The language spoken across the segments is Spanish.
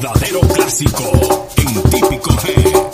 verdadero clásico en típico G.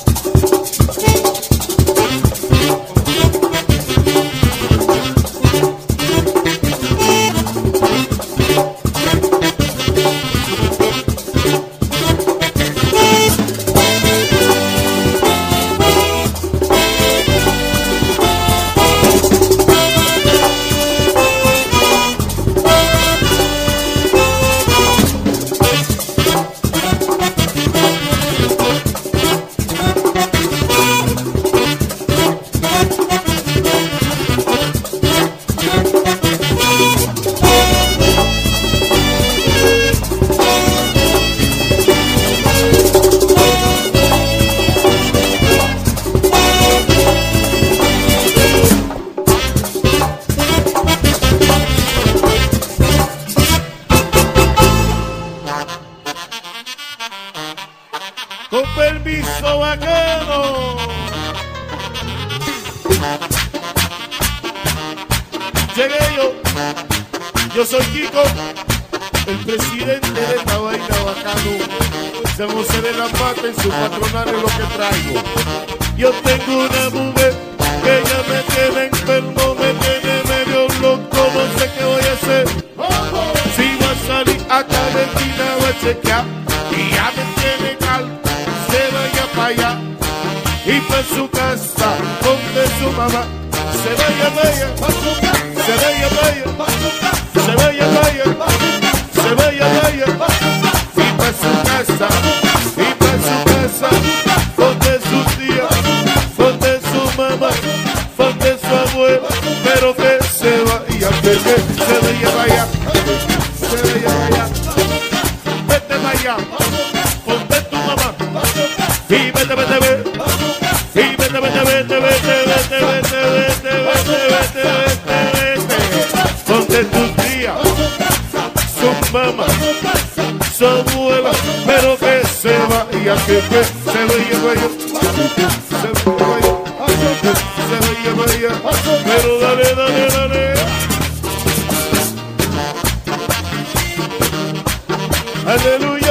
Hallelujah.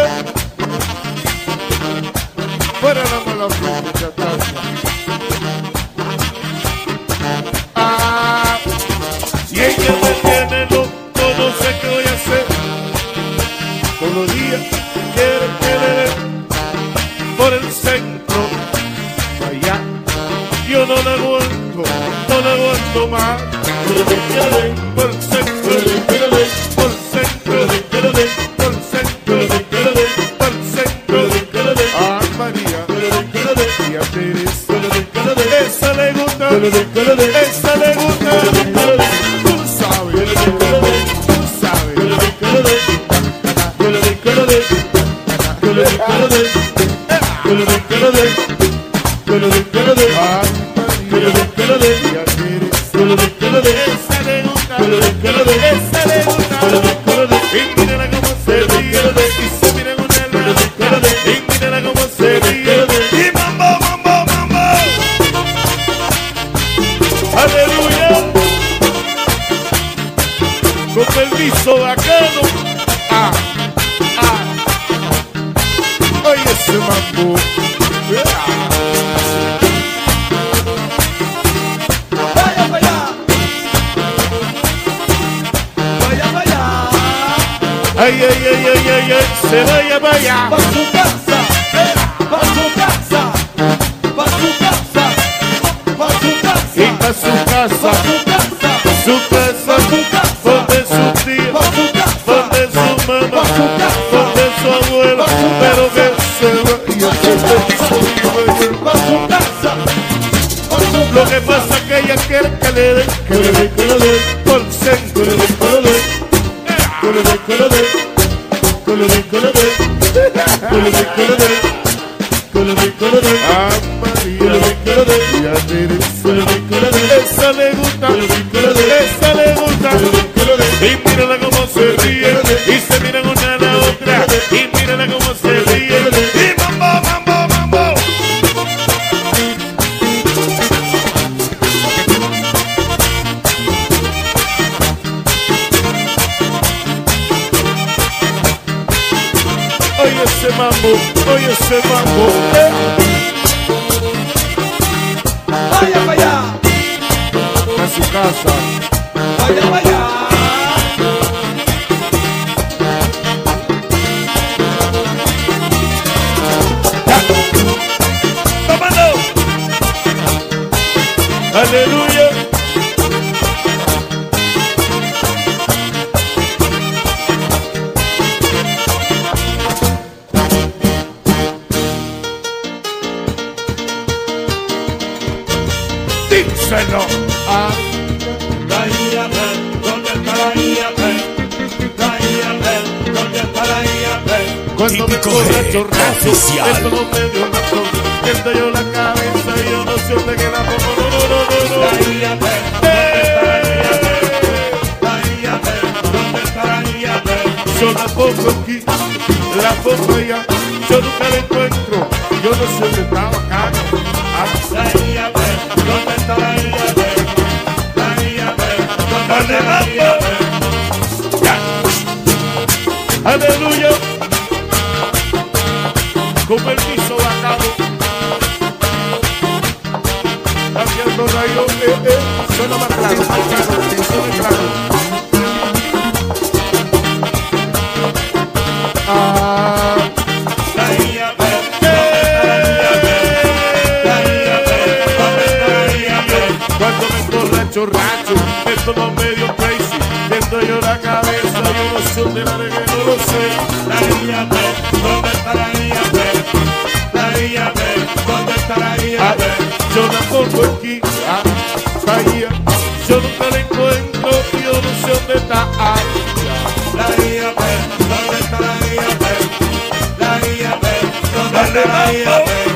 ¿Dónde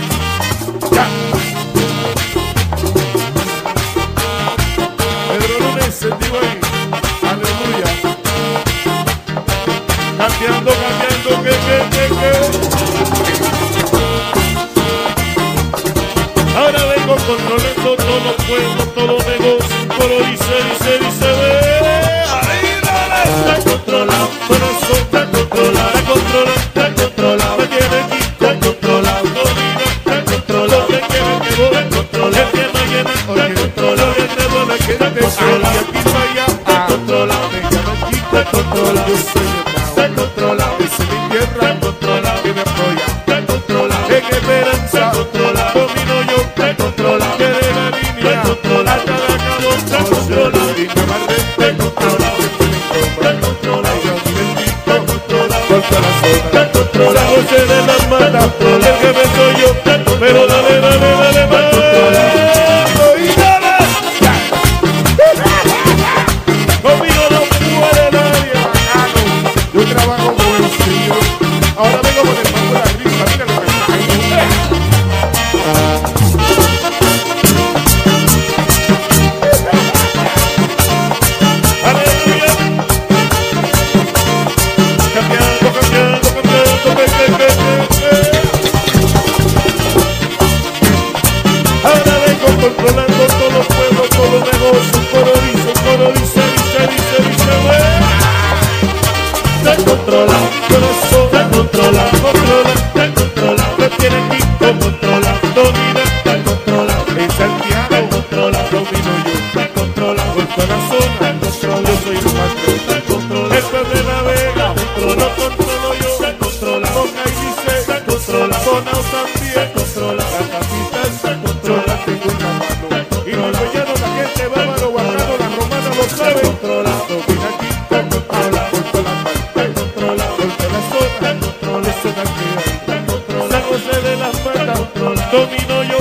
domino yo,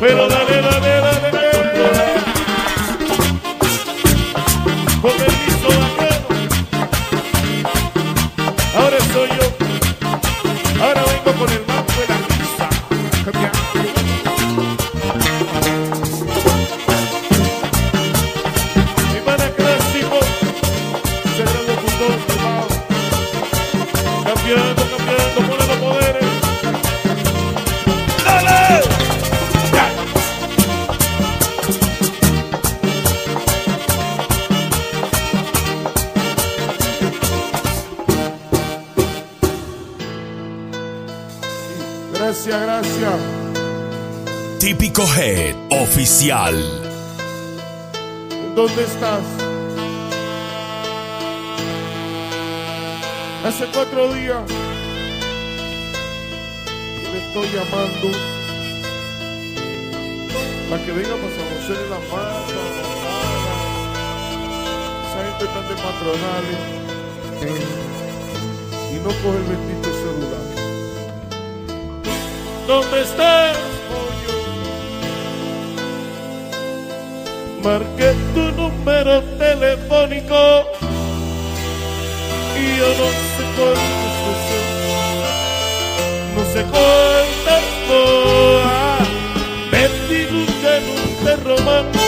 pero dale, ¿dónde estás? Hace cuatro días yo le estoy llamando para que venga para San José de la Mata, esa gente tan de patronales eh, y no coge el bendito celular. ¿Dónde estás? marqué tu número telefónico y yo no sé cuántas veces, no sé cuántas horas, ah, perdí en un romántico.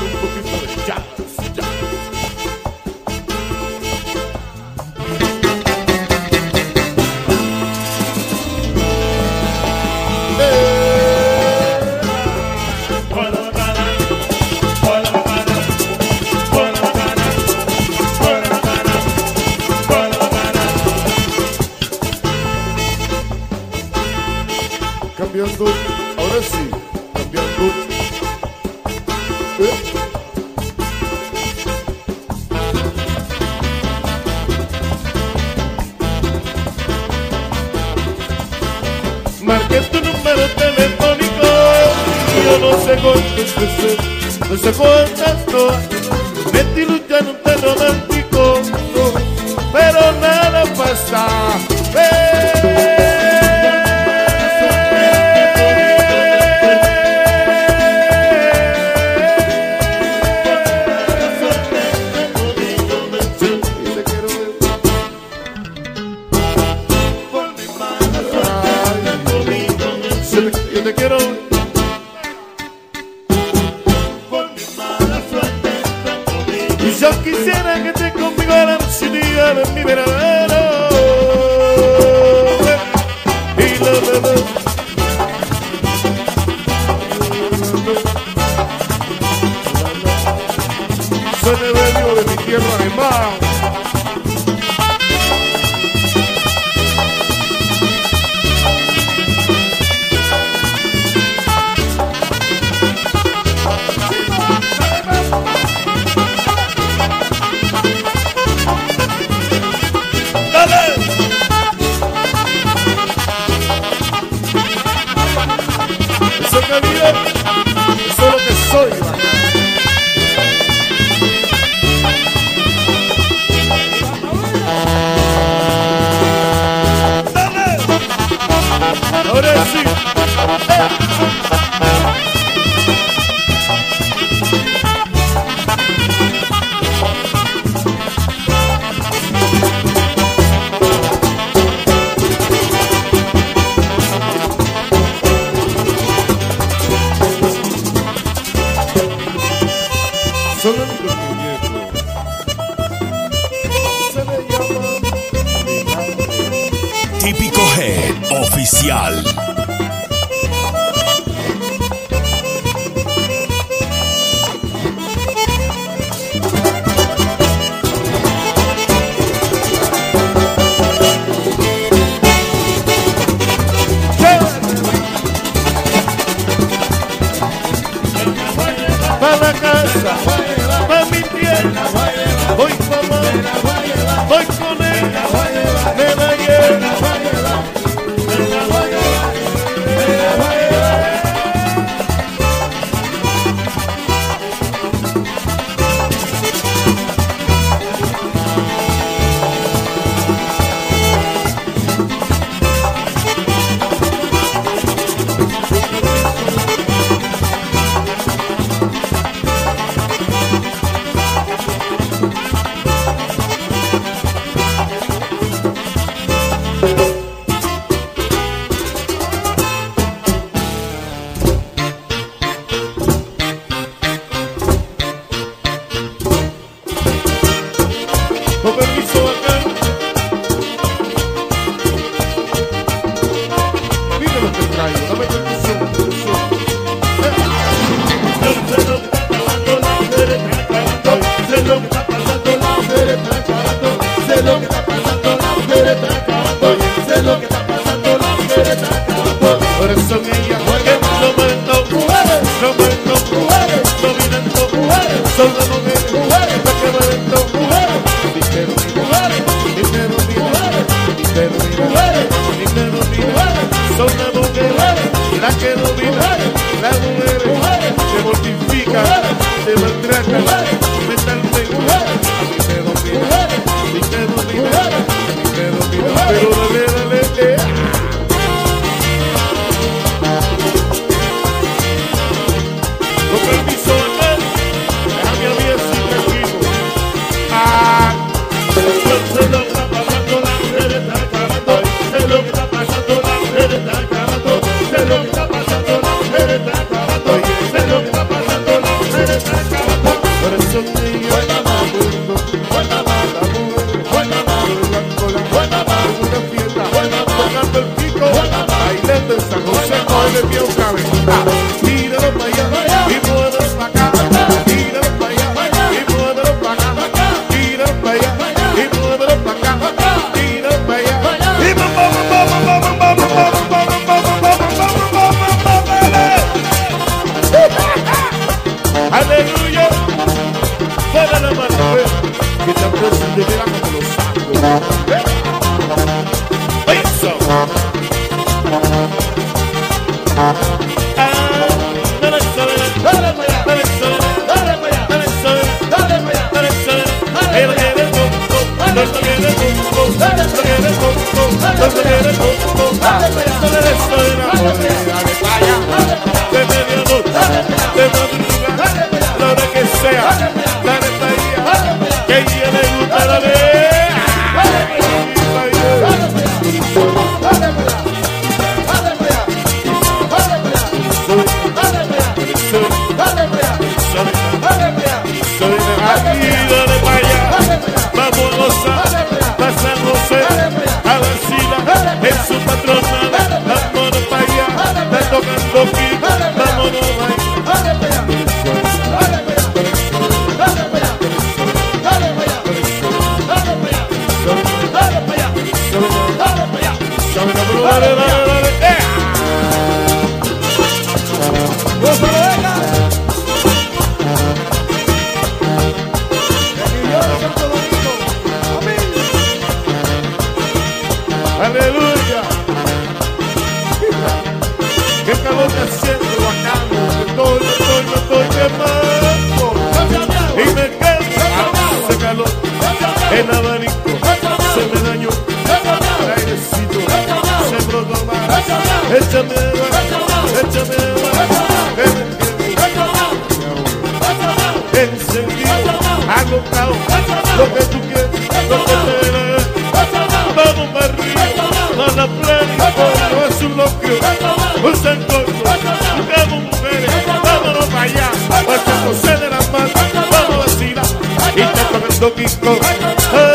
people. você, você contestou Mundial. José de la vamos a y te toca el.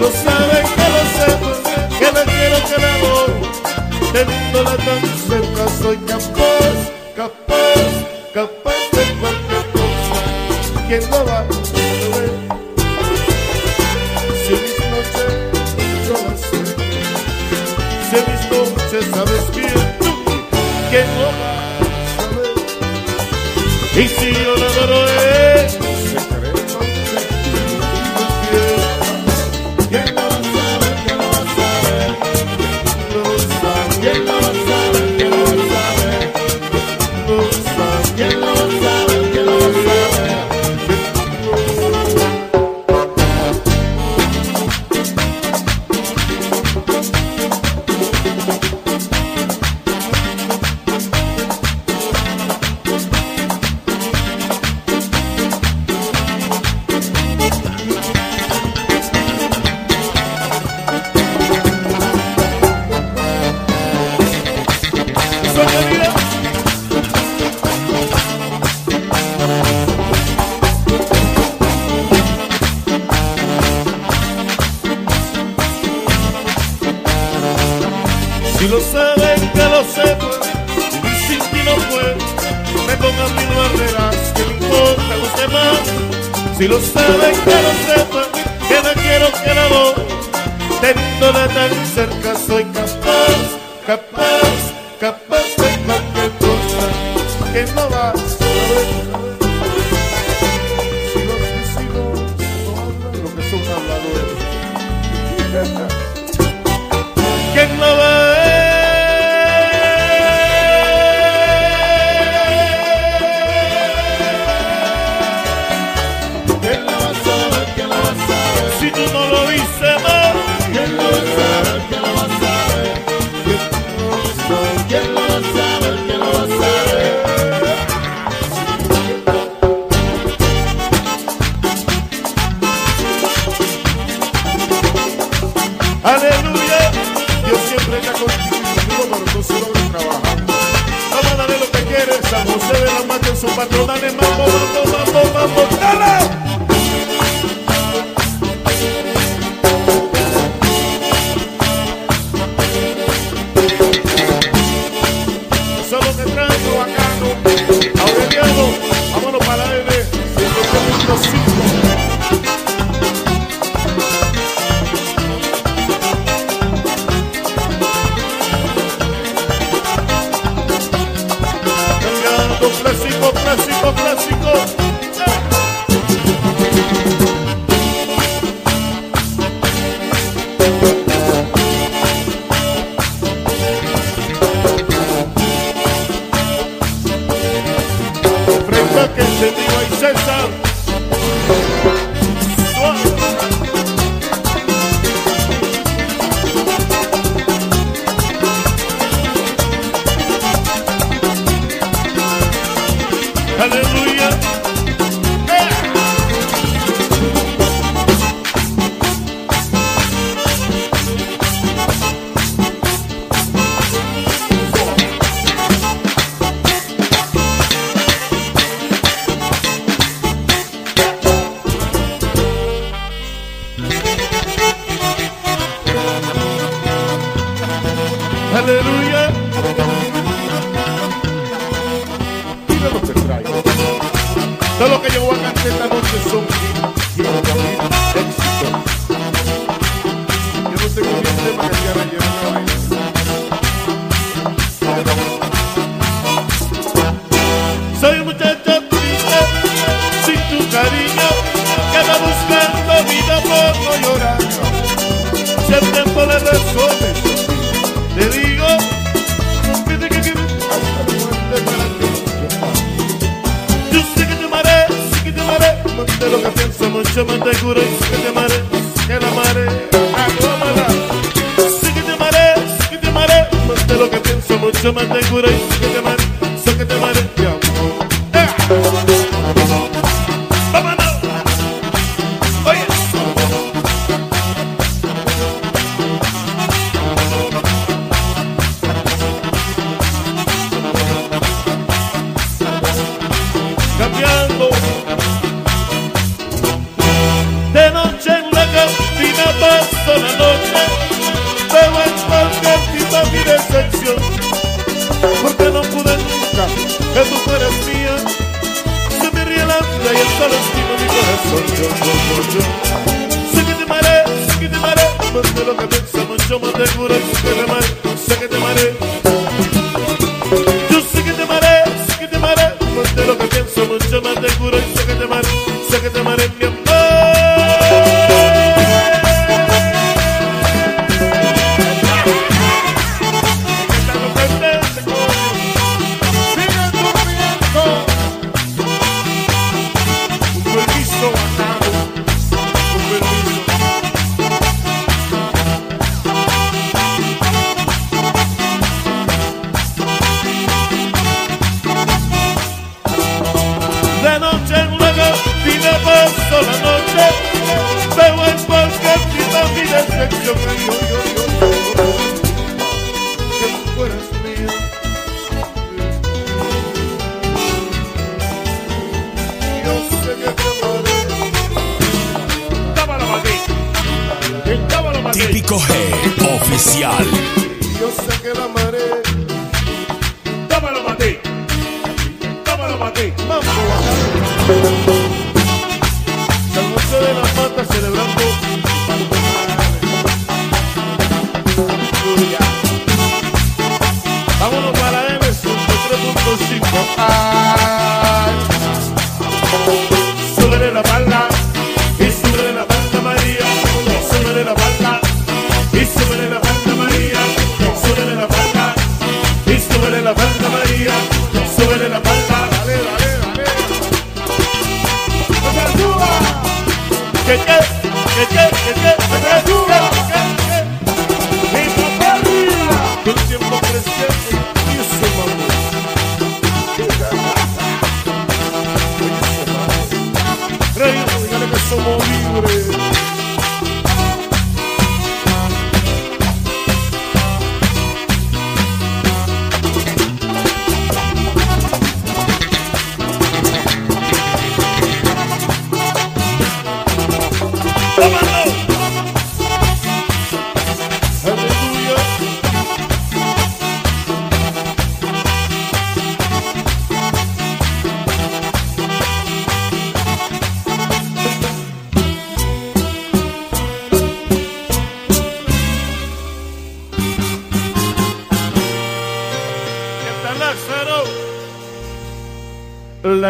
no sabe. clásico.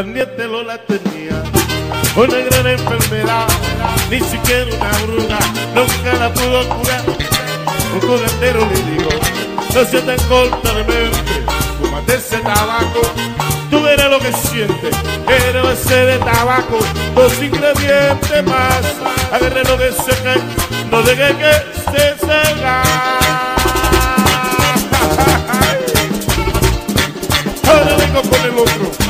pendiente no la tenía. Una gran enfermedad, ni siquiera una bruna nunca la pudo curar. Un curandero le dijo, no se tan corta de mente, fumate ese tabaco. Tú verás lo que sientes, era base de tabaco, dos ingredientes más. Agarra lo que se cae, no deje que se salga. Ahora vengo con el otro.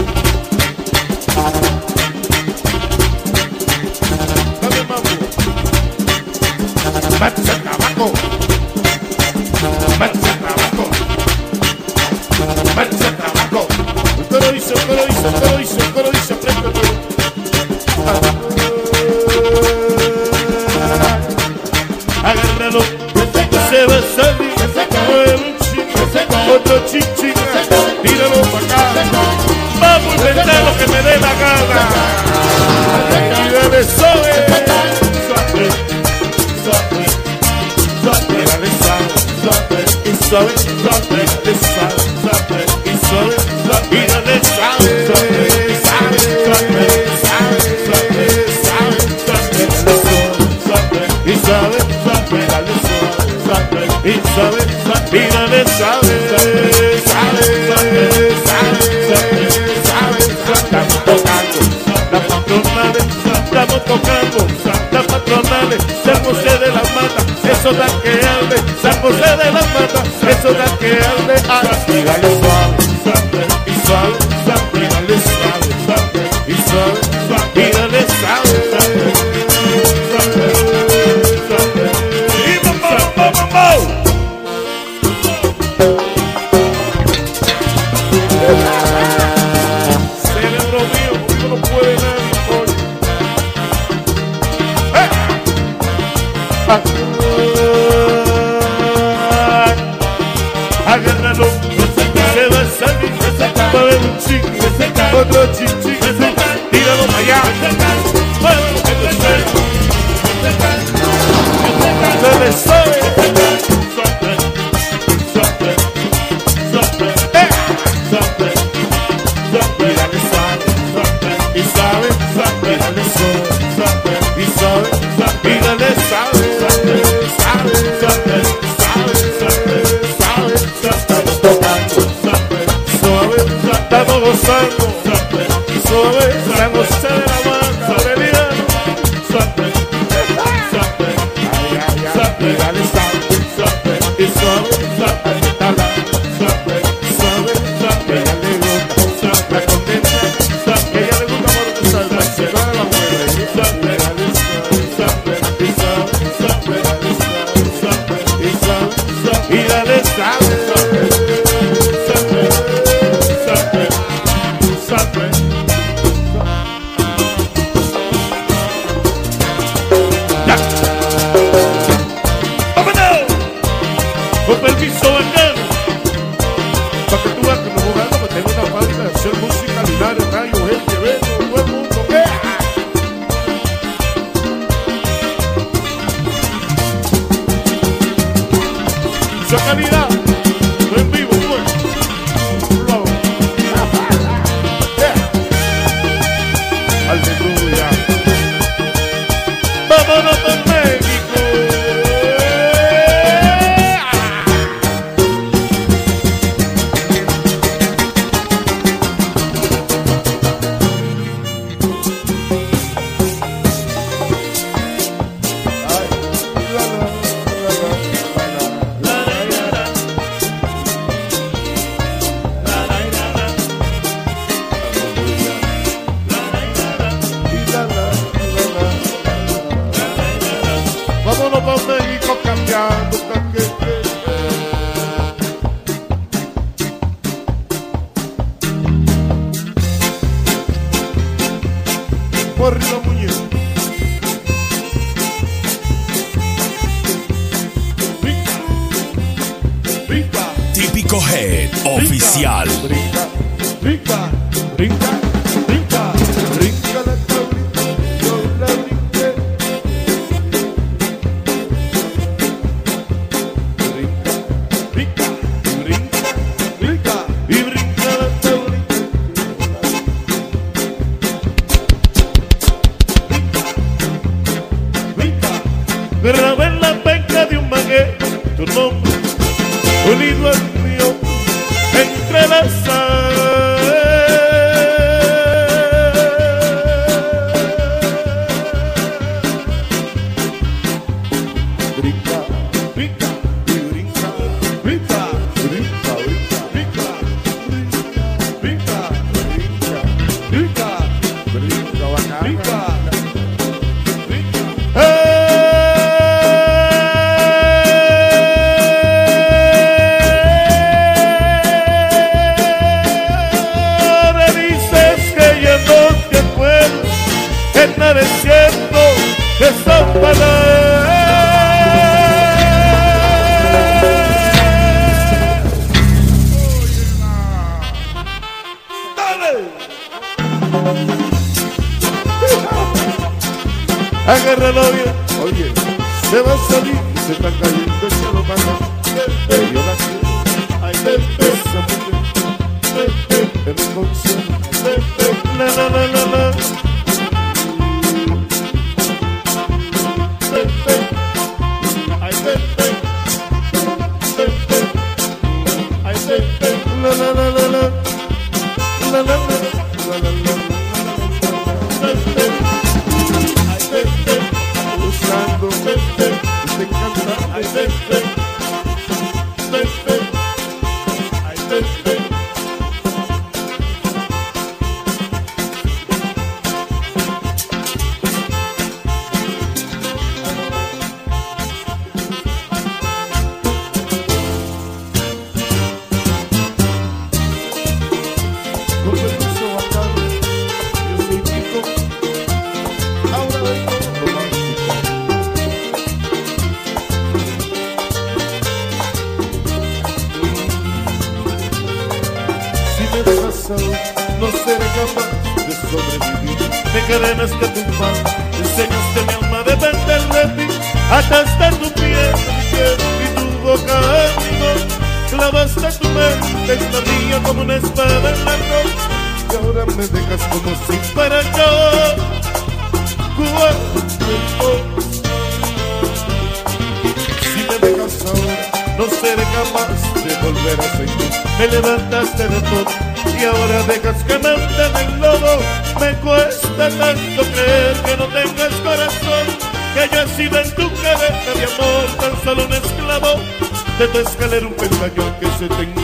se tenga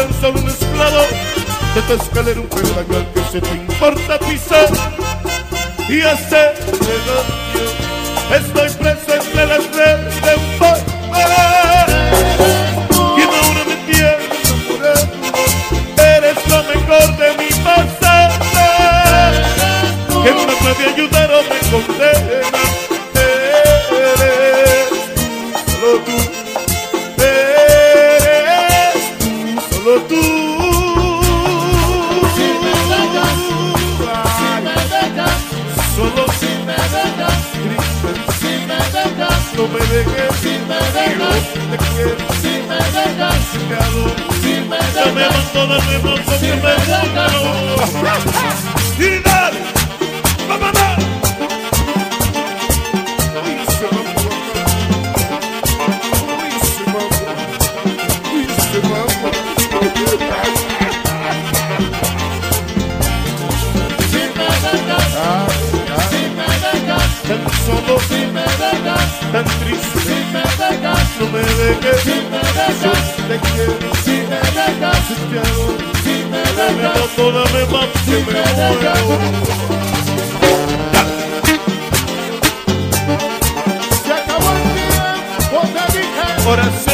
tan solo un esclavo de tu escalera un peldañal que se te importa pisar y hacer negocio. Estoy preso entre las redes ayer. Si me dejas secado, si me dejas, me mando, me si me. Y dale. solo si me dejas, tan triste. Si me dejas, no me dejes, si me dejas, te quiero, si me dejas, te amo, si me dejas, perdóname más si me muero. Coração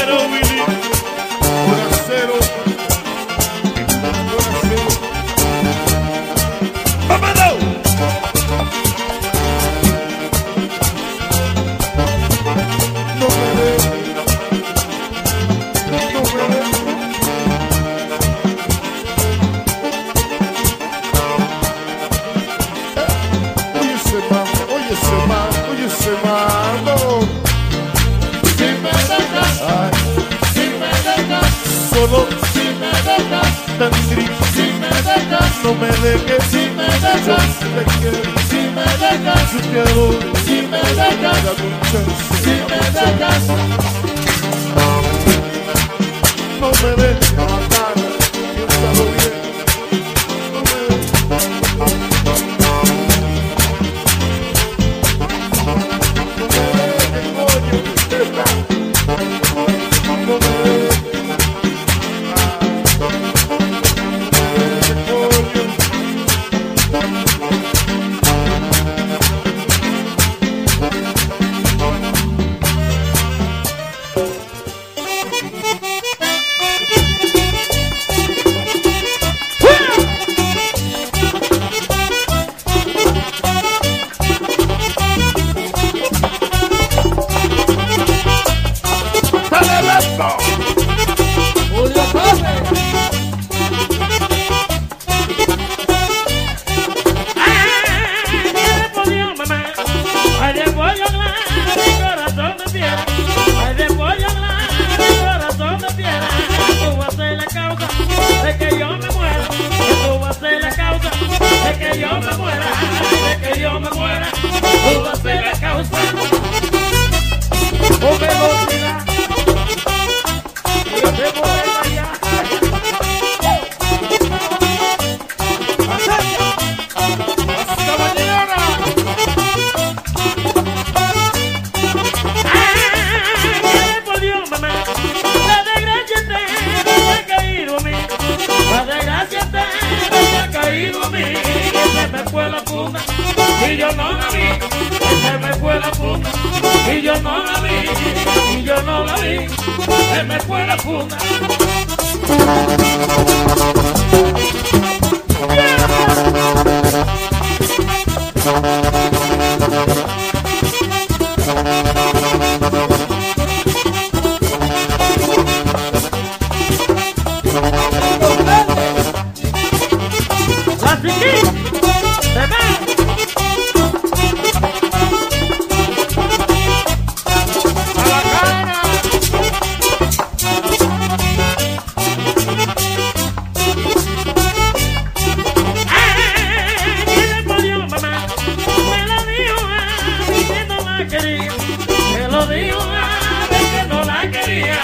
lo vi una vez no la quería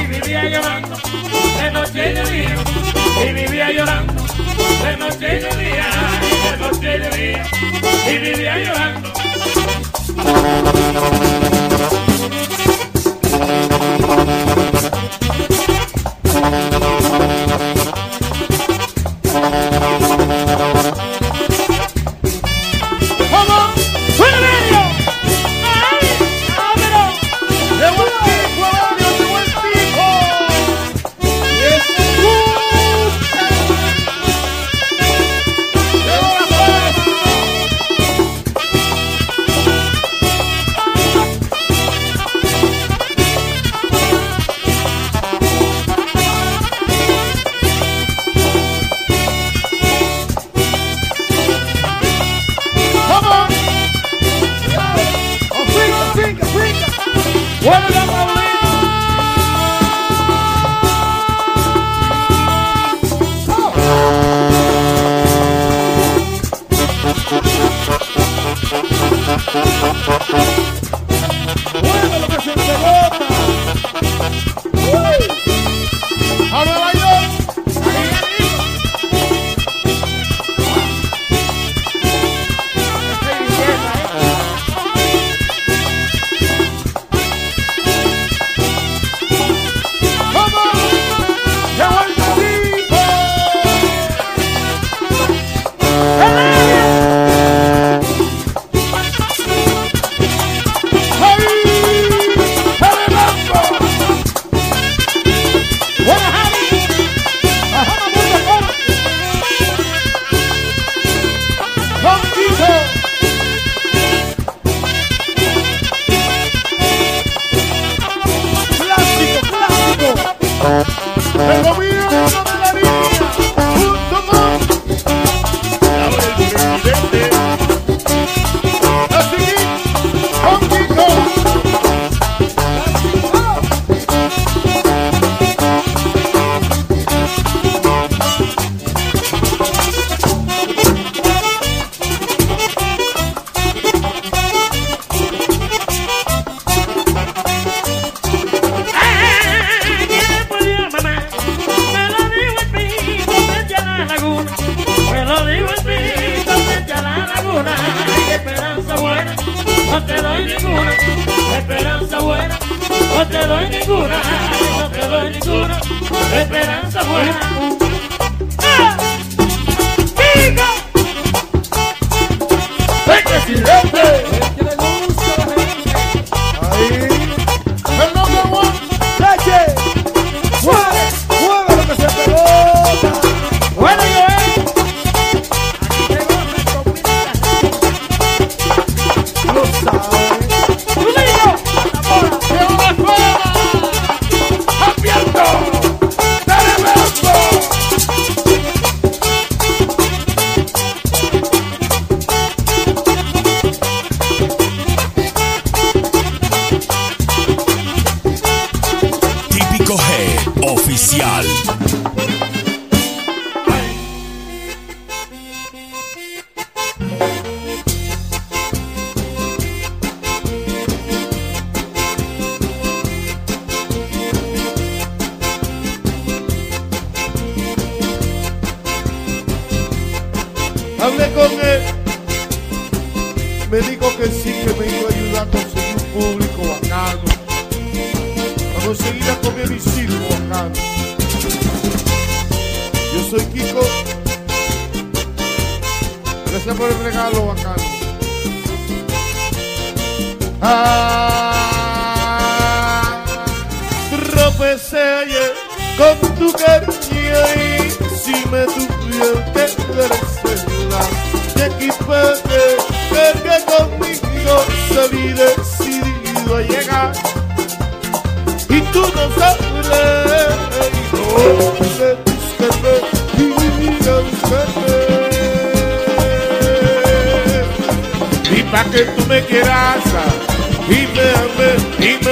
y vivía llorando de noche y de día y vivía llorando de noche y de día de noche y de día y vivía llorando. pa' que tú me quieras y me ames y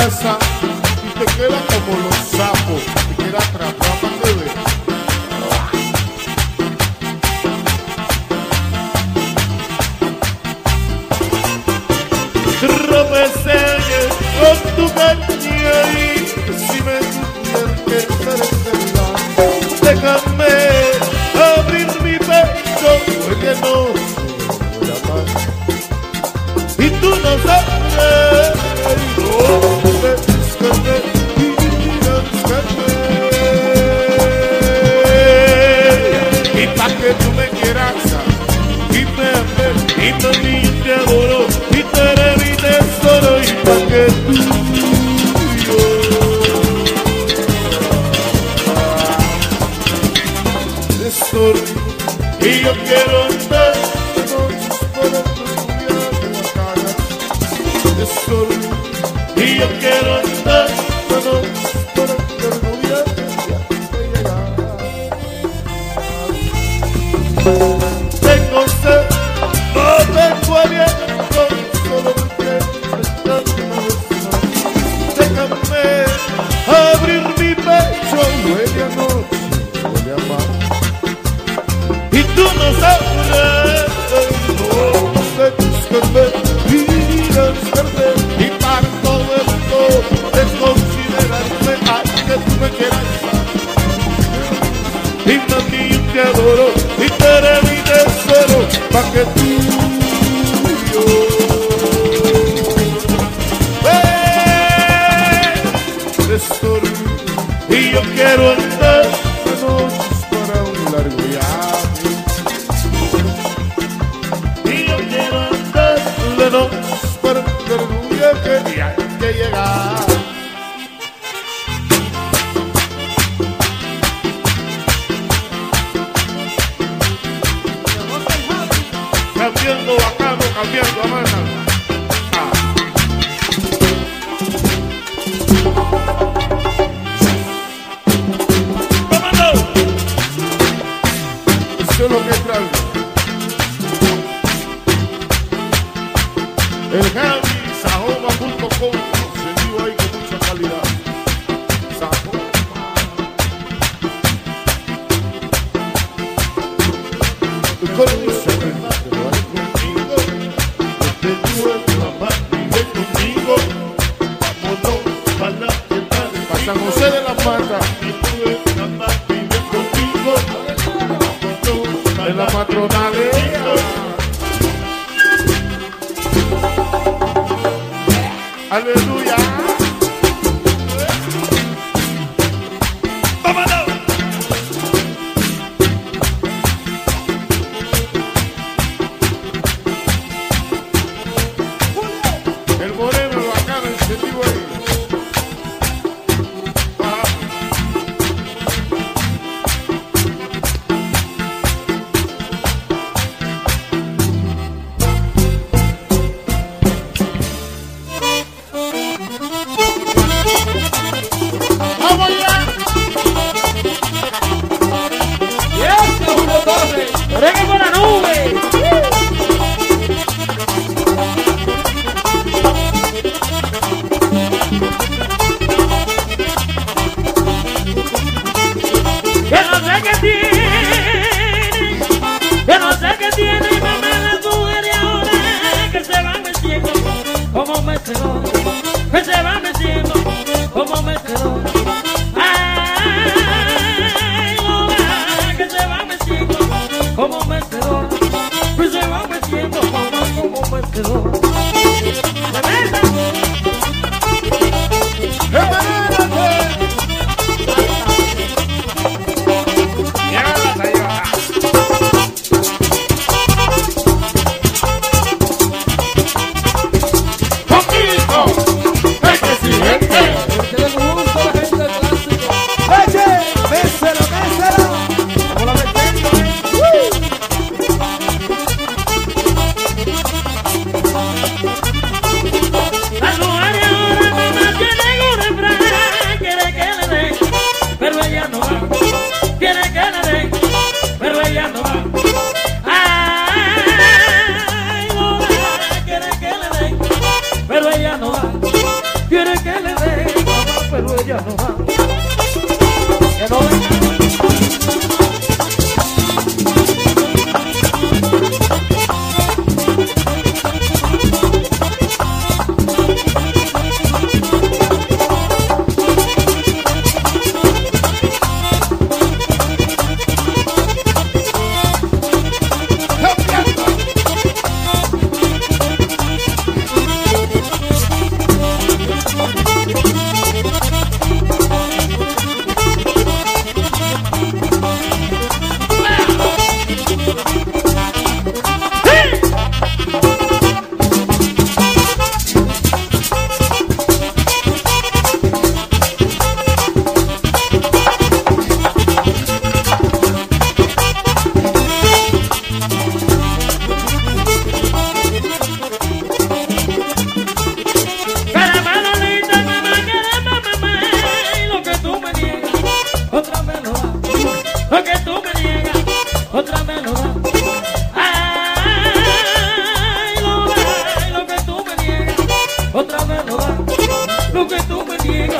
Rasa bucket quedó, que se va metiendo, como me quedó. No va, que se va metiendo, como me quedó, que se va metiendo, como, como me quedó. lo que tú me tienes.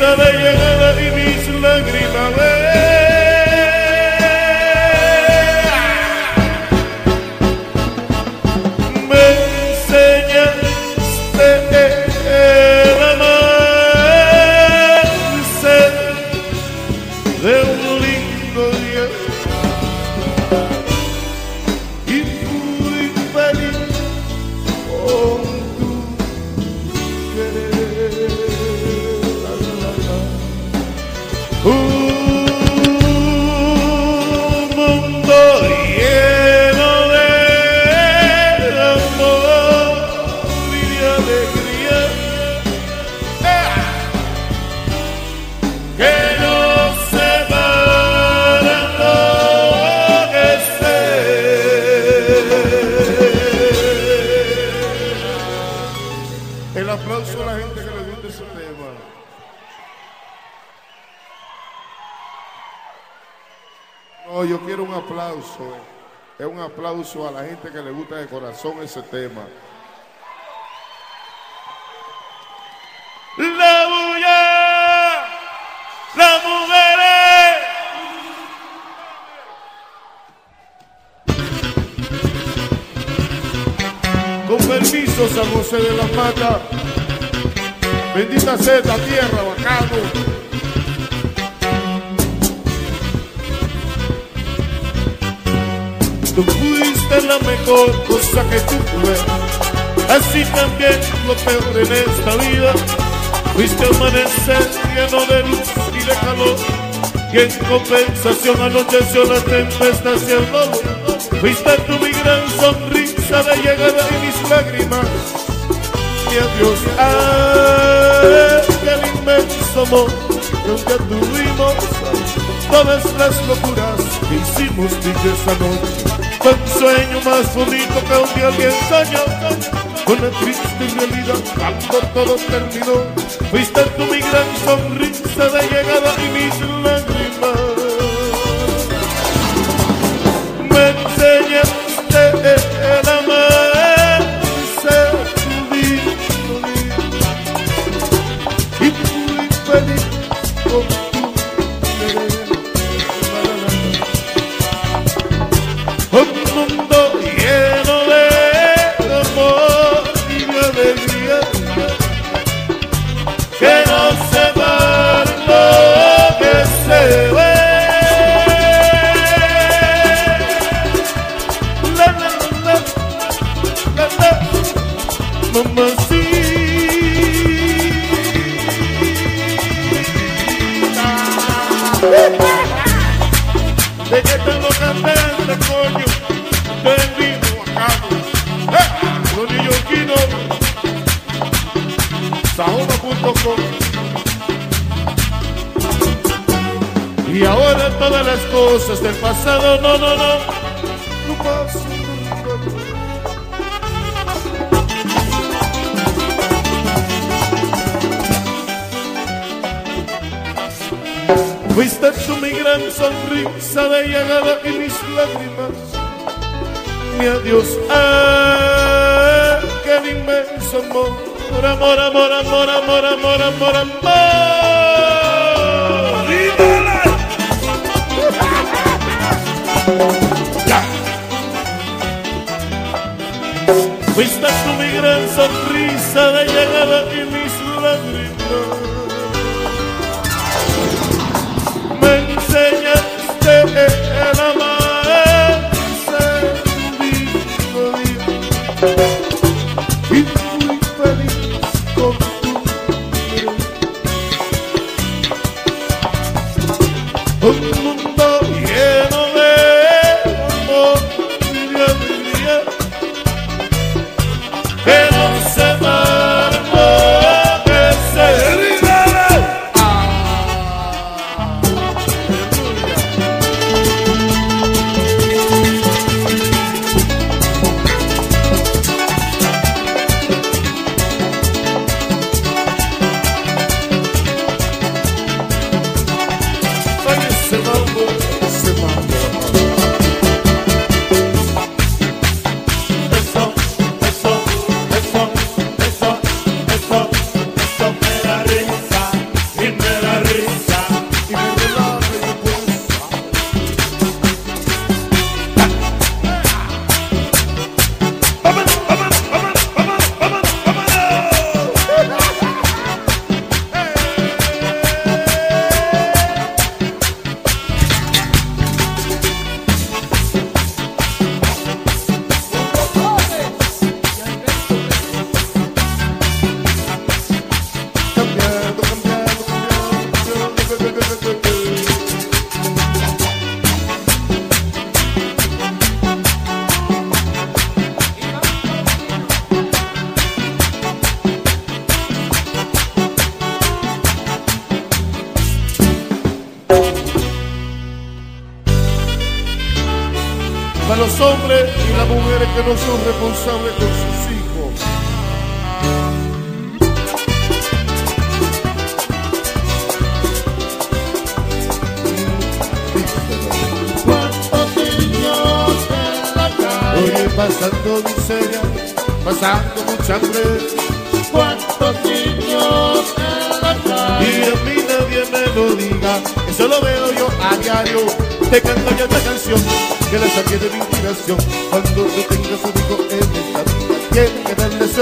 de llegada y mis lágrimas aplauso a la gente que le gusta de corazón ese tema. La bulla, las mujeres. Con permiso, San José de la Mata. Bendita sea esta tierra, bacano. Cosa que tuve. Así también lo peor en esta vida. Fuiste amanecer lleno de luz y de calor. Y en compensación anocheció la tempestad y el dolor. Fuiste tú mi gran sonrisa de llegada y mis lágrimas. Mi adiós, ah, aquel inmenso amor que tuvimos. Todas las locuras que hicimos dicha esa noche. Fue un sueño más bonito que un día alguien soñó. Una triste realidad cuando todo terminó. Fuiste tú mi gran sonrisa de llegada y mis lágrimas. Amor, amor, amor, amor, amor, amor, amor, amor. Ya. Fuiste tú mi gran sonrisa de llegada y mis lágrimas. me enseñaste el amarse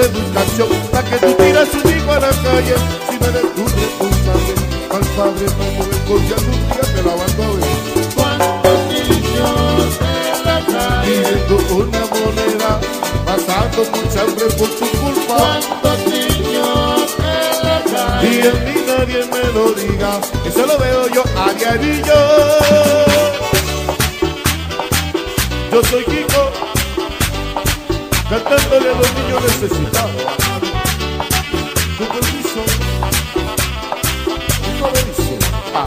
educación. Para que tú tiras un hijo a la calle, si no eres tú responsable. Al padre, no mujer, porque algún día te la van a ver. ¿Cuántos niños en la calle? Pidiendo una moneda, pasando mucha hambre por tu culpa. ¿Cuántos niños en la Y calle? a mí nadie me lo diga, eso lo veo yo a diario. Yo soy Kiko, cantándole a los niños necesitados. Con permiso, Kiko Berizo. Ah,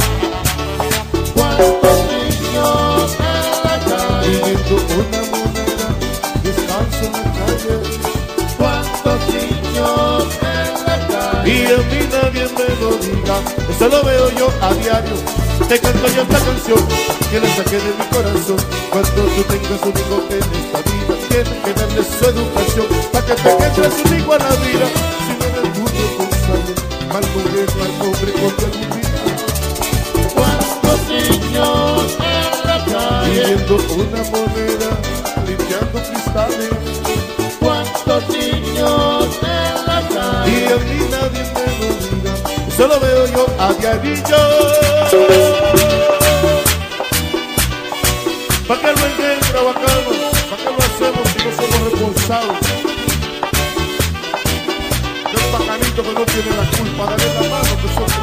¿Cuántos niños en la calle? pidiendo una moneda, descanso en la calle. ¿Cuántos niños en la calle? Y a mí nadie me lo diga, eso lo veo yo a diario. Te canto yo esta canción, que la saqué de mi corazón. Cuando tú tengas un hijo en esta vida, tienes que darle su educación, para que te entre su hijo a la vida. Si no eres tú responsable, mal mujer, mal hombre, porque algún día, ¿Cuántos niños en la calle? pidiendo una moneda, limpiando cristales. ¿Cuántos niños en la Y calle? Diga, eso lo veo yo a diario. ¿Para qué lo encuentra bacano? ¿Para qué lo hacemos si no somos responsables? Es un bacanito que no tiene la culpa, dale la mano que son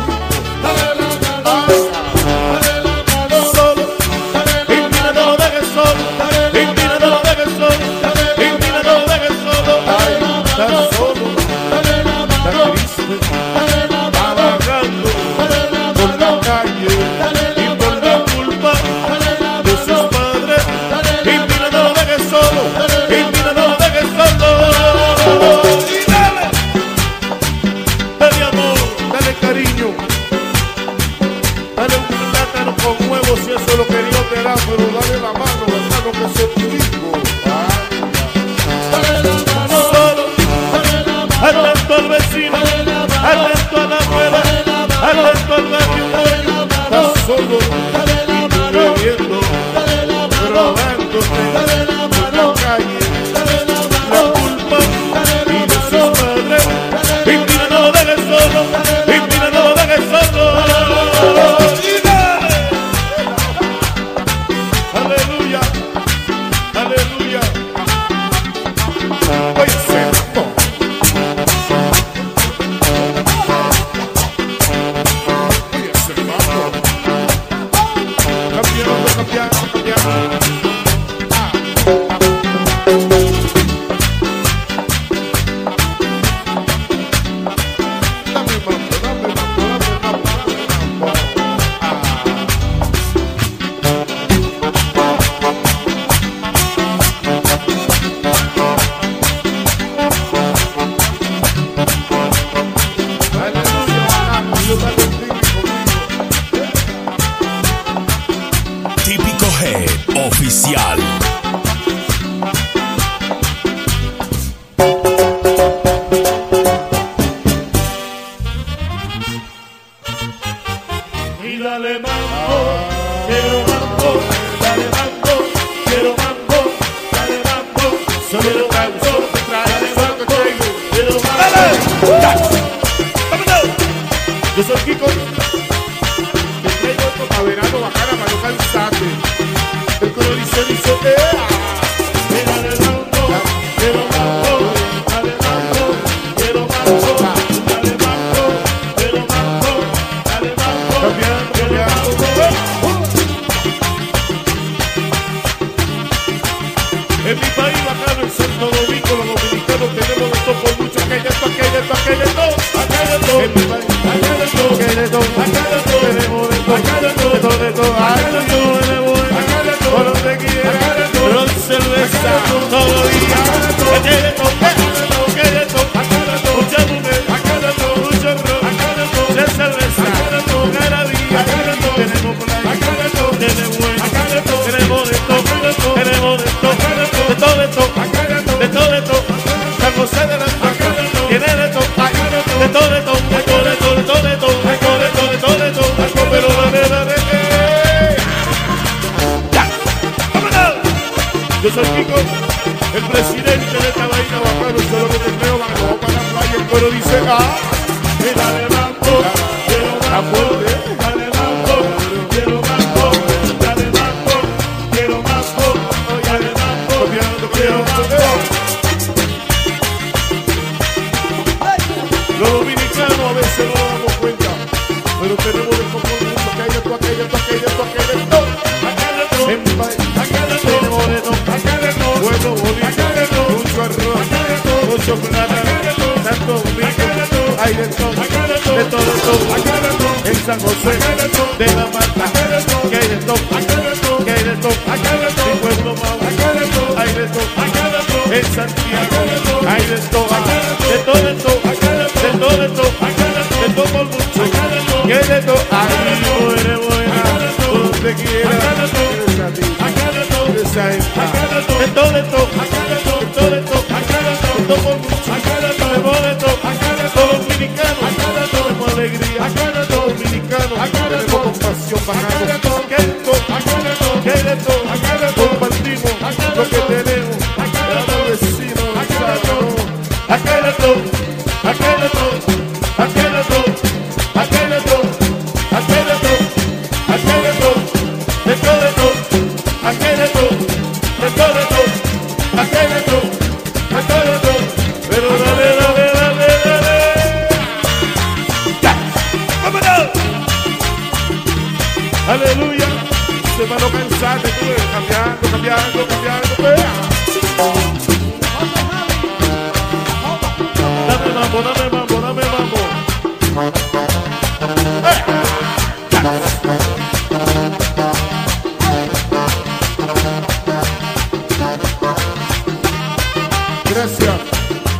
Gracias,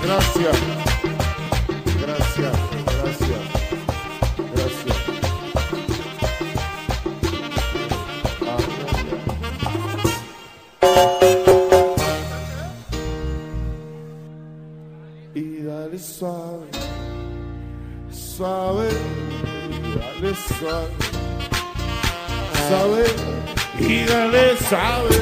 gracias, gracias, gracias, gracias. Ah, y dale suave, suave, dale suave, suave, y dale suave.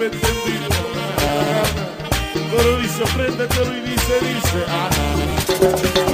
me entendiste. Pero dice, prende, pero y dice, dice. Ajá.